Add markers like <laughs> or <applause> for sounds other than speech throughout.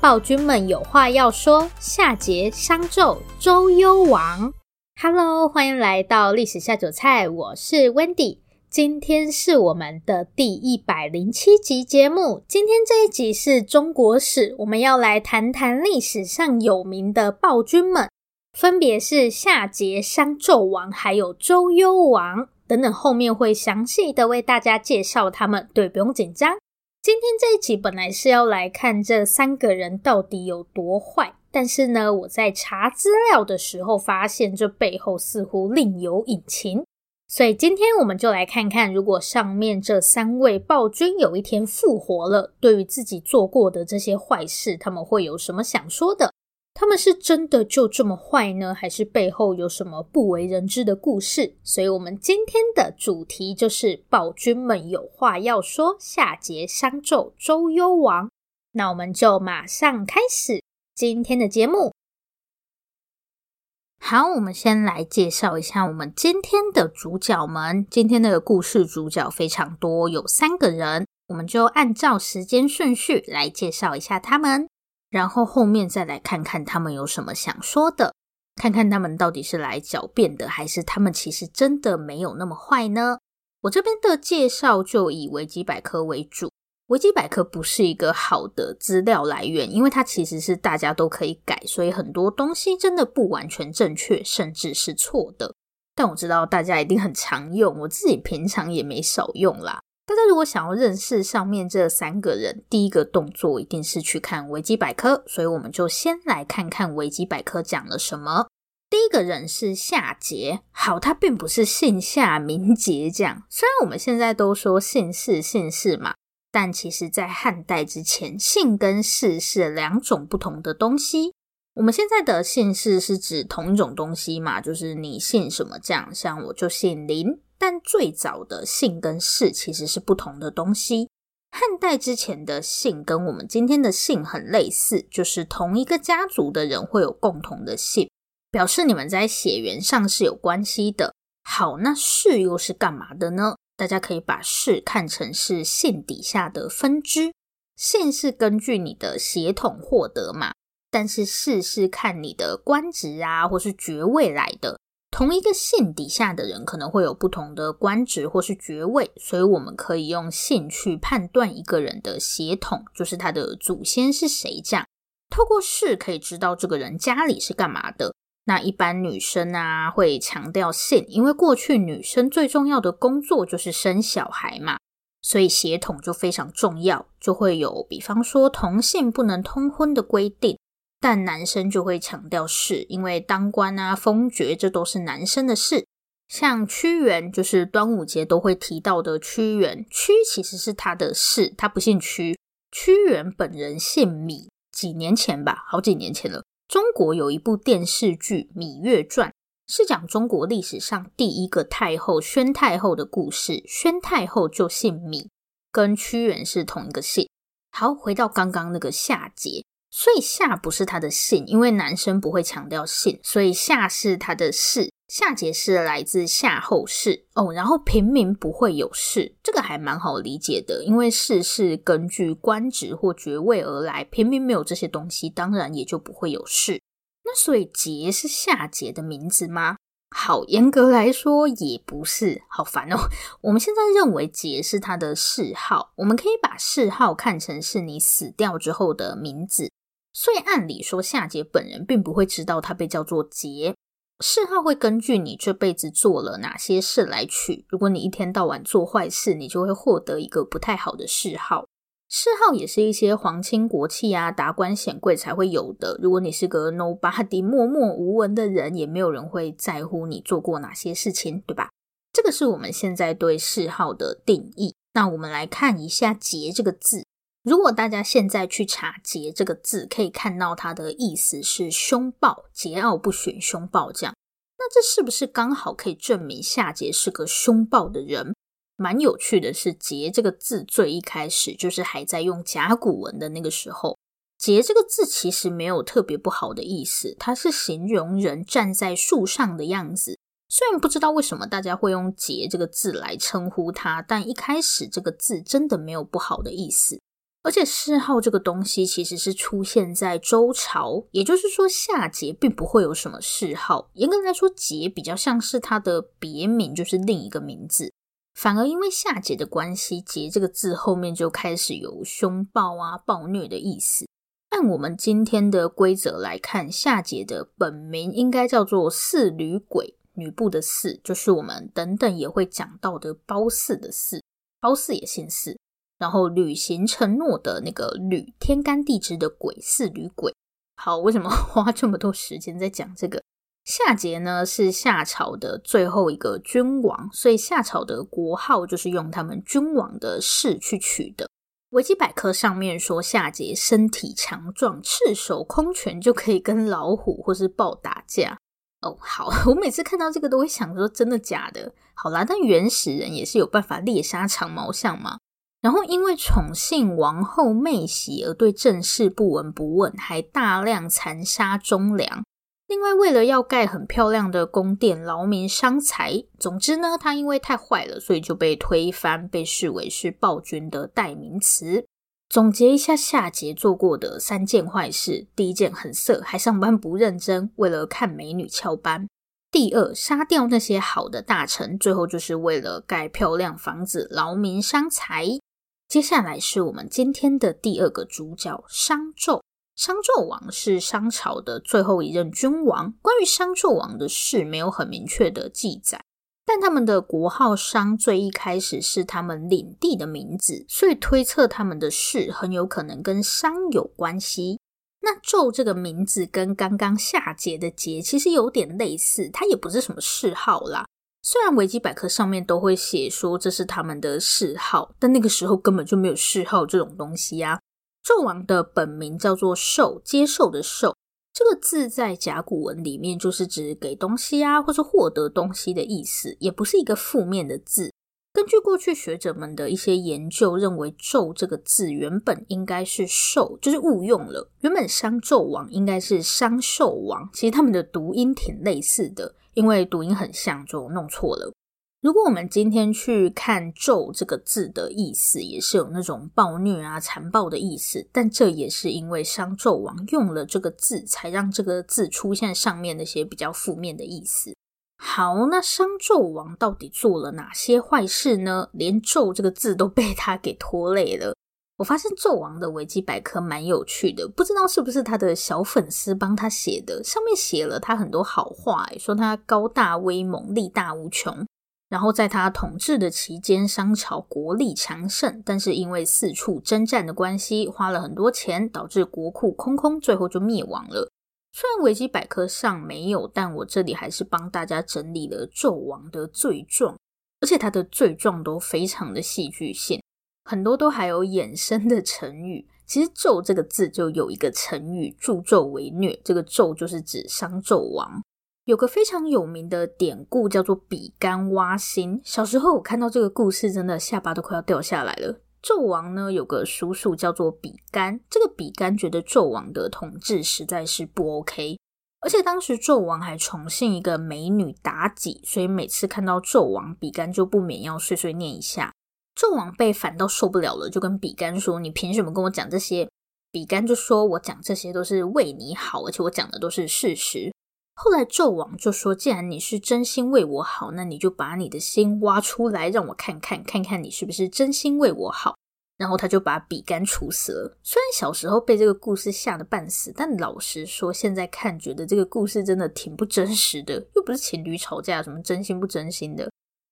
暴君们有话要说，夏桀、商纣、周幽王。Hello，欢迎来到历史下酒菜，我是 Wendy。今天是我们的第一百零七集节目。今天这一集是中国史，我们要来谈谈历史上有名的暴君们，分别是夏桀、商纣王，还有周幽王等等。后面会详细的为大家介绍他们，对，不用紧张。今天这一集本来是要来看这三个人到底有多坏，但是呢，我在查资料的时候发现这背后似乎另有隐情，所以今天我们就来看看，如果上面这三位暴君有一天复活了，对于自己做过的这些坏事，他们会有什么想说的？他们是真的就这么坏呢？还是背后有什么不为人知的故事？所以，我们今天的主题就是暴君们有话要说：夏桀、商纣、周幽王。那我们就马上开始今天的节目。好，我们先来介绍一下我们今天的主角们。今天的故事主角非常多，有三个人，我们就按照时间顺序来介绍一下他们。然后后面再来看看他们有什么想说的，看看他们到底是来狡辩的，还是他们其实真的没有那么坏呢？我这边的介绍就以维基百科为主，维基百科不是一个好的资料来源，因为它其实是大家都可以改，所以很多东西真的不完全正确，甚至是错的。但我知道大家一定很常用，我自己平常也没少用啦。大家如果想要认识上面这三个人，第一个动作一定是去看维基百科，所以我们就先来看看维基百科讲了什么。第一个人是夏桀，好，他并不是姓夏名桀这样。虽然我们现在都说姓氏姓氏嘛，但其实在汉代之前，姓跟氏是两种不同的东西。我们现在的姓氏是指同一种东西嘛，就是你姓什么这样，像我就姓林。但最早的姓跟氏其实是不同的东西。汉代之前的姓跟我们今天的姓很类似，就是同一个家族的人会有共同的姓，表示你们在血缘上是有关系的。好，那氏又是干嘛的呢？大家可以把氏看成是姓底下的分支。姓是根据你的血统获得嘛，但是氏是看你的官职啊或是爵位来的。同一个姓底下的人可能会有不同的官职或是爵位，所以我们可以用姓去判断一个人的血统，就是他的祖先是谁。这样透过氏可以知道这个人家里是干嘛的。那一般女生啊会强调姓，因为过去女生最重要的工作就是生小孩嘛，所以血统就非常重要，就会有比方说同姓不能通婚的规定。但男生就会强调是，因为当官啊、封爵，这都是男生的事。像屈原，就是端午节都会提到的屈原，屈其实是他的氏，他不姓屈。屈原本人姓芈，几年前吧，好几年前了。中国有一部电视剧《芈月传》，是讲中国历史上第一个太后宣太后的故事。宣太后就姓芈，跟屈原是同一个姓。好，回到刚刚那个夏桀。所以夏不是他的姓，因为男生不会强调姓，所以夏是他的氏。夏桀是来自夏后氏哦，然后平民不会有氏，这个还蛮好理解的，因为氏是根据官职或爵位而来，平民没有这些东西，当然也就不会有氏。那所以桀是夏桀的名字吗？好，严格来说也不是，好烦哦。我们现在认为桀是他的谥号，我们可以把谥号看成是你死掉之后的名字。所以按理说，夏桀本人并不会知道他被叫做桀。谥号会根据你这辈子做了哪些事来取。如果你一天到晚做坏事，你就会获得一个不太好的谥号。谥号也是一些皇亲国戚啊、达官显贵才会有的。如果你是个 nobody 默默无闻的人，也没有人会在乎你做过哪些事情，对吧？这个是我们现在对谥号的定义。那我们来看一下“桀”这个字。如果大家现在去查“桀”这个字，可以看到它的意思是凶暴、桀骜不驯、凶暴这样。那这是不是刚好可以证明夏桀是个凶暴的人？蛮有趣的是，“桀”这个字最一开始就是还在用甲骨文的那个时候，“桀”这个字其实没有特别不好的意思，它是形容人站在树上的样子。虽然不知道为什么大家会用“桀”这个字来称呼他，但一开始这个字真的没有不好的意思。而且谥号这个东西其实是出现在周朝，也就是说夏桀并不会有什么谥号。严格来说，桀比较像是他的别名，就是另一个名字。反而因为夏桀的关系，“桀”这个字后面就开始有凶暴啊、暴虐的意思。按我们今天的规则来看，夏桀的本名应该叫做四吕鬼。吕布的四，就是我们等等也会讲到的褒姒的姒，褒姒也姓姒。然后履行承诺的那个履，天干地支的癸，四吕轨。好，为什么 <laughs> 花这么多时间在讲这个？夏桀呢是夏朝的最后一个君王，所以夏朝的国号就是用他们君王的氏去取的。维基百科上面说夏桀身体强壮，赤手空拳就可以跟老虎或是豹打架。哦，好，<laughs> 我每次看到这个都会想说，真的假的？好啦，但原始人也是有办法猎杀长毛象嘛。然后因为宠幸王后媚喜而对政事不闻不问，还大量残杀忠良。另外，为了要盖很漂亮的宫殿，劳民伤财。总之呢，他因为太坏了，所以就被推翻，被视为是暴君的代名词。总结一下夏桀做过的三件坏事：第一件很色，还上班不认真，为了看美女翘班；第二，杀掉那些好的大臣，最后就是为了盖漂亮房子，劳民伤财。接下来是我们今天的第二个主角商纣。商纣王是商朝的最后一任君王，关于商纣王的事没有很明确的记载。但他们的国号商最一开始是他们领地的名字，所以推测他们的事很有可能跟商有关系。那纣这个名字跟刚刚夏桀的桀其实有点类似，它也不是什么谥号啦。虽然维基百科上面都会写说这是他们的谥号，但那个时候根本就没有谥号这种东西啊。纣王的本名叫做受，接受的受。这个字在甲骨文里面就是指给东西啊，或是获得东西的意思，也不是一个负面的字。根据过去学者们的一些研究，认为“纣”这个字原本应该是“受”，就是误用了。原本商纣王应该是商绣王，其实他们的读音挺类似的，因为读音很像，就弄错了。如果我们今天去看“纣”这个字的意思，也是有那种暴虐啊、残暴的意思，但这也是因为商纣王用了这个字，才让这个字出现上面那些比较负面的意思。好，那商纣王到底做了哪些坏事呢？连“纣”这个字都被他给拖累了。我发现纣王的维基百科蛮有趣的，不知道是不是他的小粉丝帮他写的，上面写了他很多好话，说他高大威猛、力大无穷。然后在他统治的期间，商朝国力强盛，但是因为四处征战的关系，花了很多钱，导致国库空空，最后就灭亡了。虽然维基百科上没有，但我这里还是帮大家整理了纣王的罪状，而且他的罪状都非常的戏剧性，很多都还有衍生的成语。其实“纣”这个字就有一个成语“助纣为虐”，这个“纣”就是指商纣王。有个非常有名的典故叫做比干挖心。小时候我看到这个故事，真的下巴都快要掉下来了。纣王呢有个叔叔叫做比干，这个比干觉得纣王的统治实在是不 OK，而且当时纣王还宠幸一个美女妲己，所以每次看到纣王，比干就不免要碎碎念一下。纣王被烦到受不了了，就跟比干说：“你凭什么跟我讲这些？”比干就说：“我讲这些都是为你好，而且我讲的都是事实。”后来纣王就说：“既然你是真心为我好，那你就把你的心挖出来，让我看看，看看你是不是真心为我好。”然后他就把比干处死了。虽然小时候被这个故事吓得半死，但老实说，现在看觉得这个故事真的挺不真实的，又不是情侣吵架，什么真心不真心的。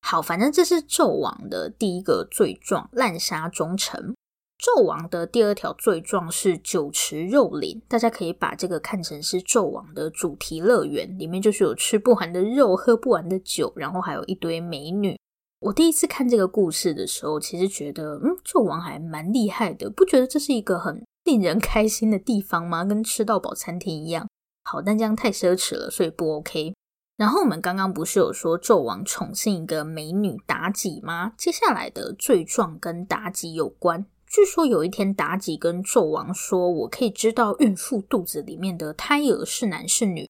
好，反正这是纣王的第一个罪状，滥杀忠臣。纣王的第二条罪状是酒池肉林，大家可以把这个看成是纣王的主题乐园，里面就是有吃不完的肉，喝不完的酒，然后还有一堆美女。我第一次看这个故事的时候，其实觉得，嗯，纣王还蛮厉害的，不觉得这是一个很令人开心的地方吗？跟吃到饱餐厅一样。好，但这样太奢侈了，所以不 OK。然后我们刚刚不是有说纣王宠幸一个美女妲己吗？接下来的罪状跟妲己有关。据说有一天，妲己跟纣王说：“我可以知道孕妇肚子里面的胎儿是男是女。”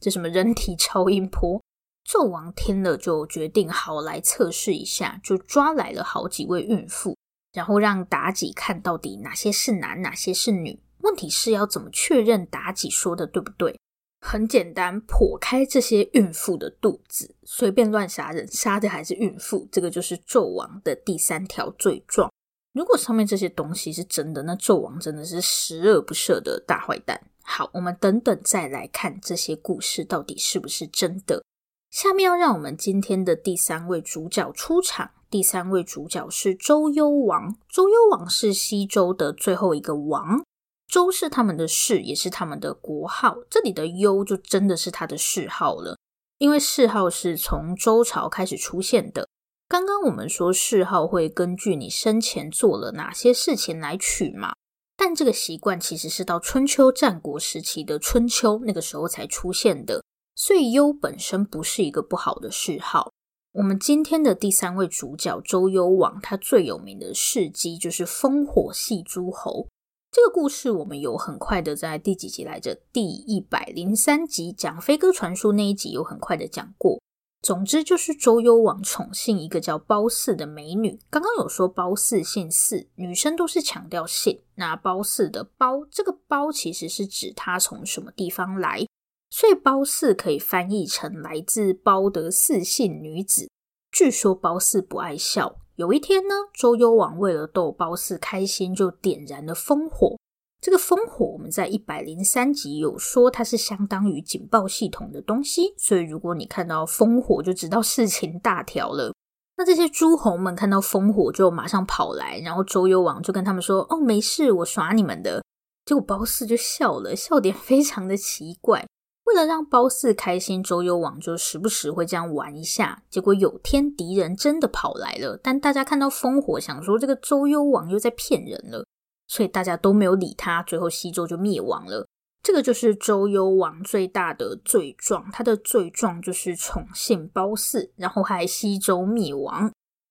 这什么人体超音波？纣王听了就决定好来测试一下，就抓来了好几位孕妇，然后让妲己看到底哪些是男，哪些是女。问题是要怎么确认妲己说的对不对？很简单，剖开这些孕妇的肚子，随便乱杀人，杀的还是孕妇。这个就是纣王的第三条罪状。如果上面这些东西是真的，那纣王真的是十恶不赦的大坏蛋。好，我们等等再来看这些故事到底是不是真的。下面要让我们今天的第三位主角出场。第三位主角是周幽王。周幽王是西周的最后一个王，周是他们的氏，也是他们的国号。这里的幽就真的是他的谥号了，因为谥号是从周朝开始出现的。刚刚我们说谥号会根据你生前做了哪些事情来取嘛，但这个习惯其实是到春秋战国时期的春秋那个时候才出现的，所以幽本身不是一个不好的谥号。我们今天的第三位主角周幽王，他最有名的事迹就是烽火戏诸侯。这个故事我们有很快的在第几集来着？第一百零三集讲飞鸽传书那一集有很快的讲过。总之就是周幽王宠幸一个叫褒姒的美女。刚刚有说褒姒姓姒，女生都是强调姓。那褒姒的褒，这个褒其实是指她从什么地方来，所以褒姒可以翻译成来自褒的四姓女子。据说褒姒不爱笑，有一天呢，周幽王为了逗褒姒开心，就点燃了烽火。这个烽火，我们在一百零三集有说，它是相当于警报系统的东西，所以如果你看到烽火，就知道事情大条了。那这些诸侯们看到烽火，就马上跑来，然后周幽王就跟他们说：“哦，没事，我耍你们的。”结果褒姒就笑了，笑点非常的奇怪。为了让褒姒开心，周幽王就时不时会这样玩一下。结果有天敌人真的跑来了，但大家看到烽火，想说这个周幽王又在骗人了。所以大家都没有理他，最后西周就灭亡了。这个就是周幽王最大的罪状，他的罪状就是宠幸褒姒，然后还西周灭亡。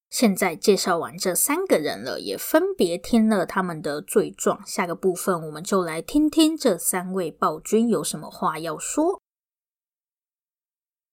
现在介绍完这三个人了，也分别听了他们的罪状。下个部分我们就来听听这三位暴君有什么话要说。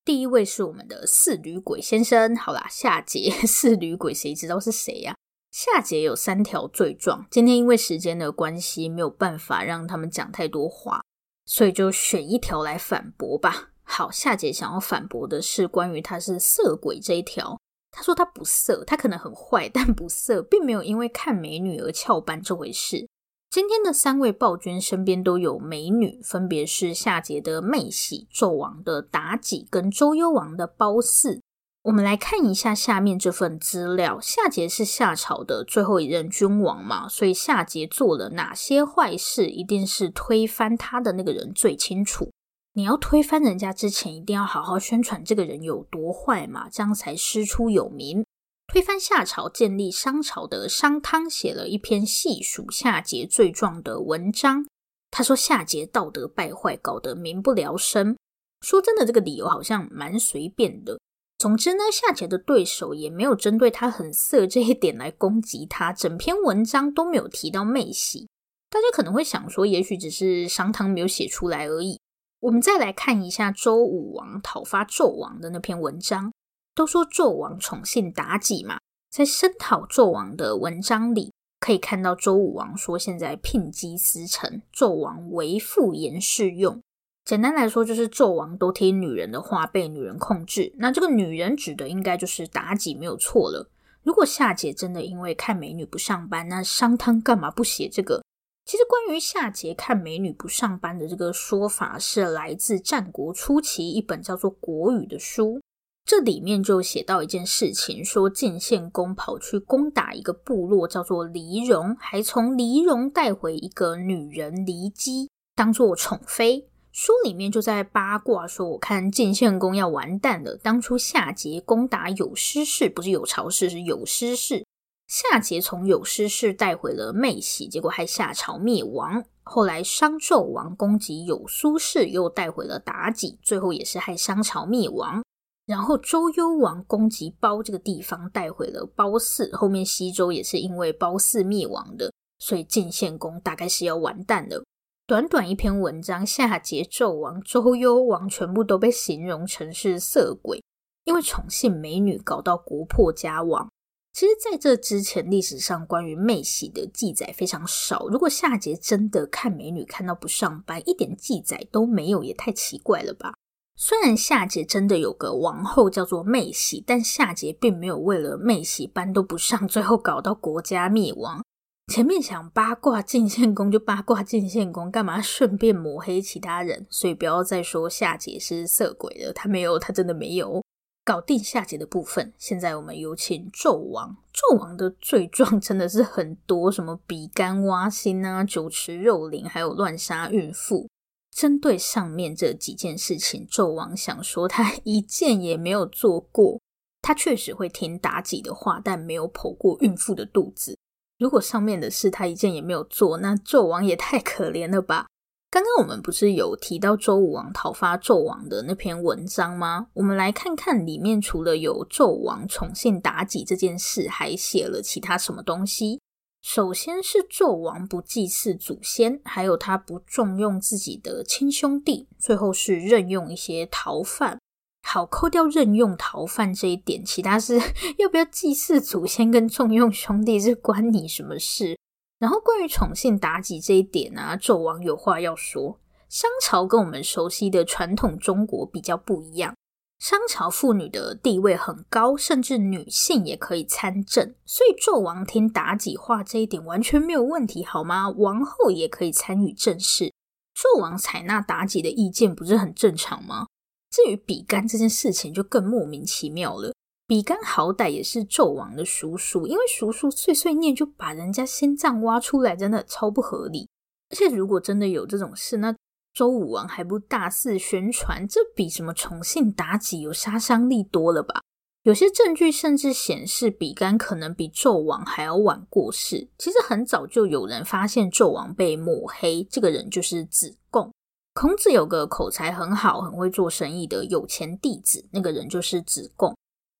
第一位是我们的四女鬼先生。好啦，夏桀，<laughs> 似女鬼谁知道是谁呀？夏桀有三条罪状，今天因为时间的关系，没有办法让他们讲太多话，所以就选一条来反驳吧。好，夏桀想要反驳的是关于他是色鬼这一条。他说他不色，他可能很坏，但不色，并没有因为看美女而翘班这回事。今天的三位暴君身边都有美女，分别是夏桀的妹喜、纣王的妲己跟周幽王的褒姒。我们来看一下下面这份资料。夏桀是夏朝的最后一任君王嘛，所以夏桀做了哪些坏事，一定是推翻他的那个人最清楚。你要推翻人家之前，一定要好好宣传这个人有多坏嘛，这样才师出有名。推翻夏朝、建立商朝的商汤写了一篇细数夏桀罪状的文章。他说夏桀道德败坏，搞得民不聊生。说真的，这个理由好像蛮随便的。总之呢，夏桀的对手也没有针对他很色这一点来攻击他，整篇文章都没有提到妹喜。大家可能会想说，也许只是商汤没有写出来而已。我们再来看一下周武王讨伐纣王的那篇文章，都说纣王宠幸妲己嘛，在声讨纣王的文章里，可以看到周武王说现在聘姬司晨，纣王为妇言适用。简单来说，就是纣王都听女人的话，被女人控制。那这个女人指的应该就是妲己，没有错了。如果夏桀真的因为看美女不上班，那商汤干嘛不写这个？其实关于夏桀看美女不上班的这个说法，是来自战国初期一本叫做《国语》的书。这里面就写到一件事情，说晋献公跑去攻打一个部落，叫做黎戎，还从黎戎带回一个女人黎姬，当做宠妃。书里面就在八卦说，我看晋献公要完蛋了。当初夏桀攻打有施氏，不是有巢氏，是有施氏。夏桀从有师氏带回了妹喜，结果害夏朝灭亡。后来商纣王攻击有苏氏，又带回了妲己，最后也是害商朝灭亡。然后周幽王攻击褒这个地方，带回了褒姒，后面西周也是因为褒姒灭亡的，所以晋献公大概是要完蛋了。短短一篇文章，夏桀、纣王、周幽王全部都被形容成是色鬼，因为宠幸美女搞到国破家亡。其实，在这之前，历史上关于妹喜的记载非常少。如果夏桀真的看美女看到不上班，一点记载都没有，也太奇怪了吧？虽然夏桀真的有个王后叫做妹喜，但夏桀并没有为了妹喜班都不上，最后搞到国家灭亡。前面想八卦晋献公就八卦晋献公，干嘛顺便抹黑其他人？所以不要再说夏桀是色鬼了，他没有，他真的没有。搞定下集的部分，现在我们有请纣王。纣王的罪状真的是很多，什么比干挖心啊、酒池肉林，还有乱杀孕妇。针对上面这几件事情，纣王想说他 <laughs> 一件也没有做过。他确实会听妲己的话，但没有剖过孕妇的肚子。如果上面的事他一件也没有做，那纣王也太可怜了吧？刚刚我们不是有提到周武王讨伐纣王的那篇文章吗？我们来看看里面除了有纣王宠幸妲己这件事，还写了其他什么东西。首先是纣王不祭祀祖先，还有他不重用自己的亲兄弟，最后是任用一些逃犯。好，扣掉任用逃犯这一点，其他是 <laughs> 要不要祭祀祖先跟重用兄弟，是关你什么事？然后关于宠幸妲己这一点呢、纣王有话要说。商朝跟我们熟悉的传统中国比较不一样，商朝妇女的地位很高，甚至女性也可以参政，所以纣王听妲己话这一点完全没有问题，好吗？王后也可以参与政事，纣王采纳妲己的意见，不是很正常吗？至于比干这件事情就更莫名其妙了。比干好歹也是纣王的叔叔，因为叔叔碎碎念就把人家心脏挖出来，真的超不合理。而且如果真的有这种事，那周武王还不大肆宣传，这比什么宠幸妲己有杀伤力多了吧？有些证据甚至显示比干可能比纣王还要晚过世。其实很早就有人发现纣王被抹黑，这个人就是子贡。孔子有个口才很好、很会做生意的有钱弟子，那个人就是子贡。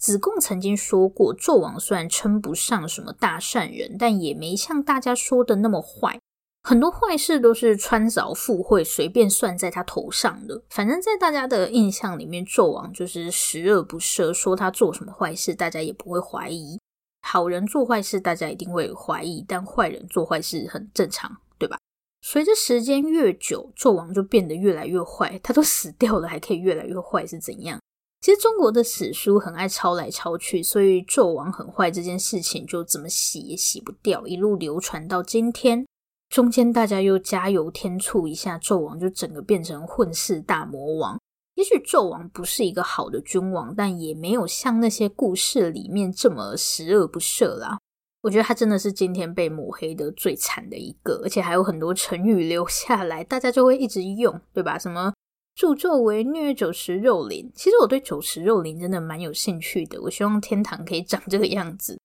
子贡曾经说过，纣王虽然称不上什么大善人，但也没像大家说的那么坏。很多坏事都是穿凿附会、随便算在他头上的。反正，在大家的印象里面，纣王就是十恶不赦，说他做什么坏事，大家也不会怀疑。好人做坏事，大家一定会怀疑，但坏人做坏事很正常，对吧？随着时间越久，纣王就变得越来越坏。他都死掉了，还可以越来越坏，是怎样？其实中国的史书很爱抄来抄去，所以纣王很坏这件事情就怎么洗也洗不掉，一路流传到今天。中间大家又加油添醋一下，纣王就整个变成混世大魔王。也许纣王不是一个好的君王，但也没有像那些故事里面这么十恶不赦啦。我觉得他真的是今天被抹黑的最惨的一个，而且还有很多成语留下来，大家就会一直用，对吧？什么助纣为虐，酒池肉林。其实我对酒池肉林真的蛮有兴趣的，我希望天堂可以长这个样子。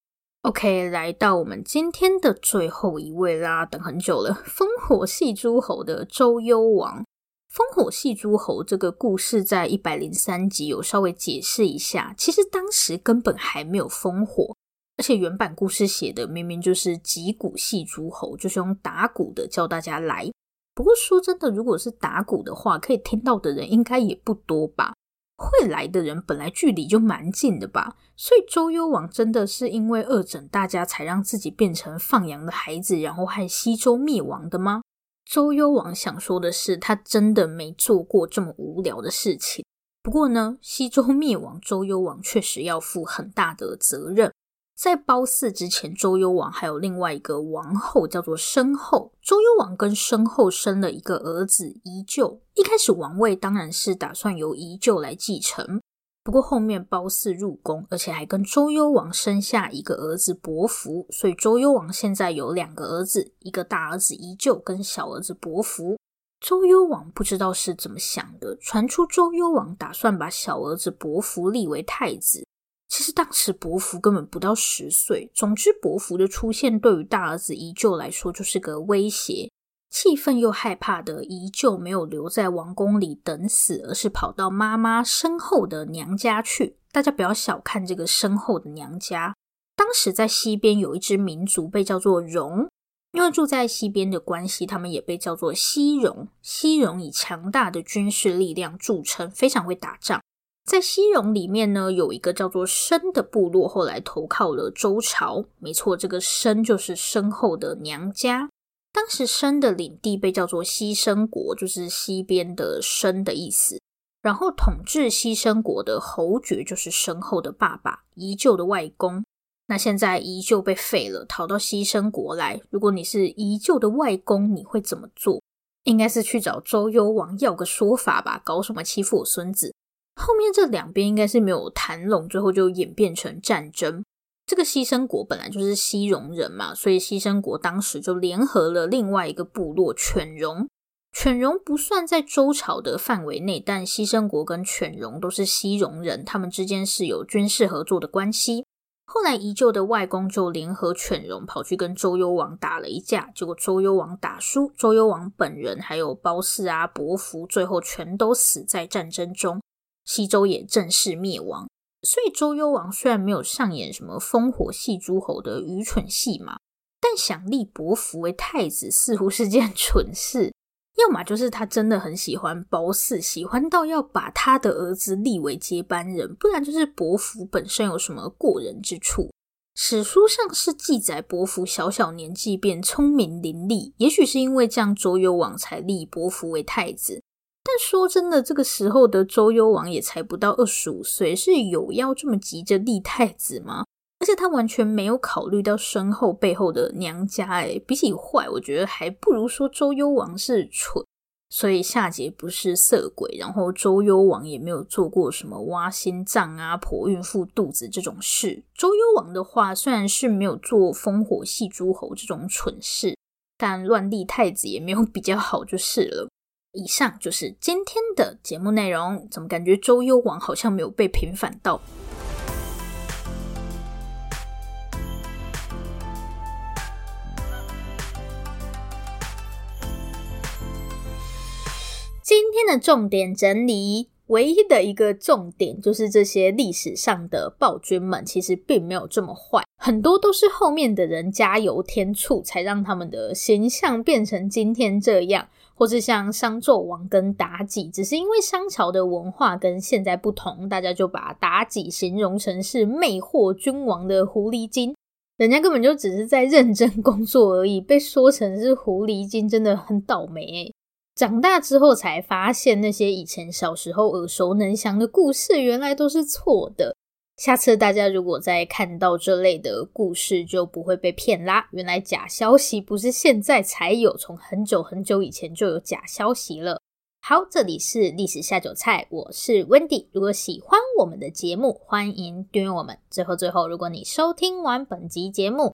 OK，来到我们今天的最后一位啦，等很久了，烽火戏诸侯的周幽王。烽火戏诸侯这个故事在一百零三集有稍微解释一下，其实当时根本还没有烽火。而且原版故事写的明明就是击鼓戏诸侯，就是用打鼓的叫大家来。不过说真的，如果是打鼓的话，可以听到的人应该也不多吧？会来的人本来距离就蛮近的吧？所以周幽王真的是因为恶整大家，才让自己变成放羊的孩子，然后害西周灭亡的吗？周幽王想说的是，他真的没做过这么无聊的事情。不过呢，西周灭亡，周幽王确实要负很大的责任。在褒姒之前，周幽王还有另外一个王后叫做申后。周幽王跟申后生了一个儿子宜臼。一开始王位当然是打算由宜臼来继承，不过后面褒姒入宫，而且还跟周幽王生下一个儿子伯服，所以周幽王现在有两个儿子，一个大儿子宜臼跟小儿子伯服。周幽王不知道是怎么想的，传出周幽王打算把小儿子伯服立为太子。其实当时伯服根本不到十岁。总之，伯服的出现对于大儿子宜臼来说就是个威胁。气愤又害怕的宜臼没有留在王宫里等死，而是跑到妈妈身后的娘家去。大家不要小看这个身后的娘家。当时在西边有一支民族被叫做戎，因为住在西边的关系，他们也被叫做西戎。西戎以强大的军事力量著称，非常会打仗。在西戎里面呢，有一个叫做申的部落，后来投靠了周朝。没错，这个申就是申后的娘家。当时申的领地被叫做西申国，就是西边的申的意思。然后统治西申国的侯爵就是申后的爸爸，宜旧的外公。那现在宜旧被废了，逃到西申国来。如果你是宜旧的外公，你会怎么做？应该是去找周幽王要个说法吧？搞什么欺负我孙子？后面这两边应该是没有谈拢，最后就演变成战争。这个西申国本来就是西戎人嘛，所以西申国当时就联合了另外一个部落犬戎。犬戎不算在周朝的范围内，但西申国跟犬戎都是西戎人，他们之间是有军事合作的关系。后来宜臼的外公就联合犬戎跑去跟周幽王打了一架，结果周幽王打输，周幽王本人还有褒姒啊、伯服，最后全都死在战争中。西周也正式灭亡，所以周幽王虽然没有上演什么烽火戏诸侯的愚蠢戏码，但想立伯服为太子似乎是件蠢事。要么就是他真的很喜欢褒姒，喜欢到要把他的儿子立为接班人；不然就是伯服本身有什么过人之处。史书上是记载伯服小小年纪便聪明伶俐，也许是因为这样，周幽王才立伯服为太子。但说真的，这个时候的周幽王也才不到二十五岁，是有要这么急着立太子吗？而且他完全没有考虑到身后背后的娘家，诶，比起坏，我觉得还不如说周幽王是蠢。所以夏桀不是色鬼，然后周幽王也没有做过什么挖心脏啊、剖孕妇肚子这种事。周幽王的话，虽然是没有做烽火戏诸侯这种蠢事，但乱立太子也没有比较好就是了。以上就是今天的节目内容。怎么感觉周幽王好像没有被平反到？今天的重点整理，唯一的一个重点就是这些历史上的暴君们其实并没有这么坏，很多都是后面的人加油添醋，才让他们的形象变成今天这样。或是像商纣王跟妲己，只是因为商朝的文化跟现在不同，大家就把妲己形容成是魅惑君王的狐狸精，人家根本就只是在认真工作而已，被说成是狐狸精，真的很倒霉欸。长大之后才发现，那些以前小时候耳熟能详的故事，原来都是错的。下次大家如果再看到这类的故事，就不会被骗啦。原来假消息不是现在才有，从很久很久以前就有假消息了。好，这里是历史下酒菜，我是 Wendy。如果喜欢我们的节目，欢迎订阅我们。最后最后，如果你收听完本集节目，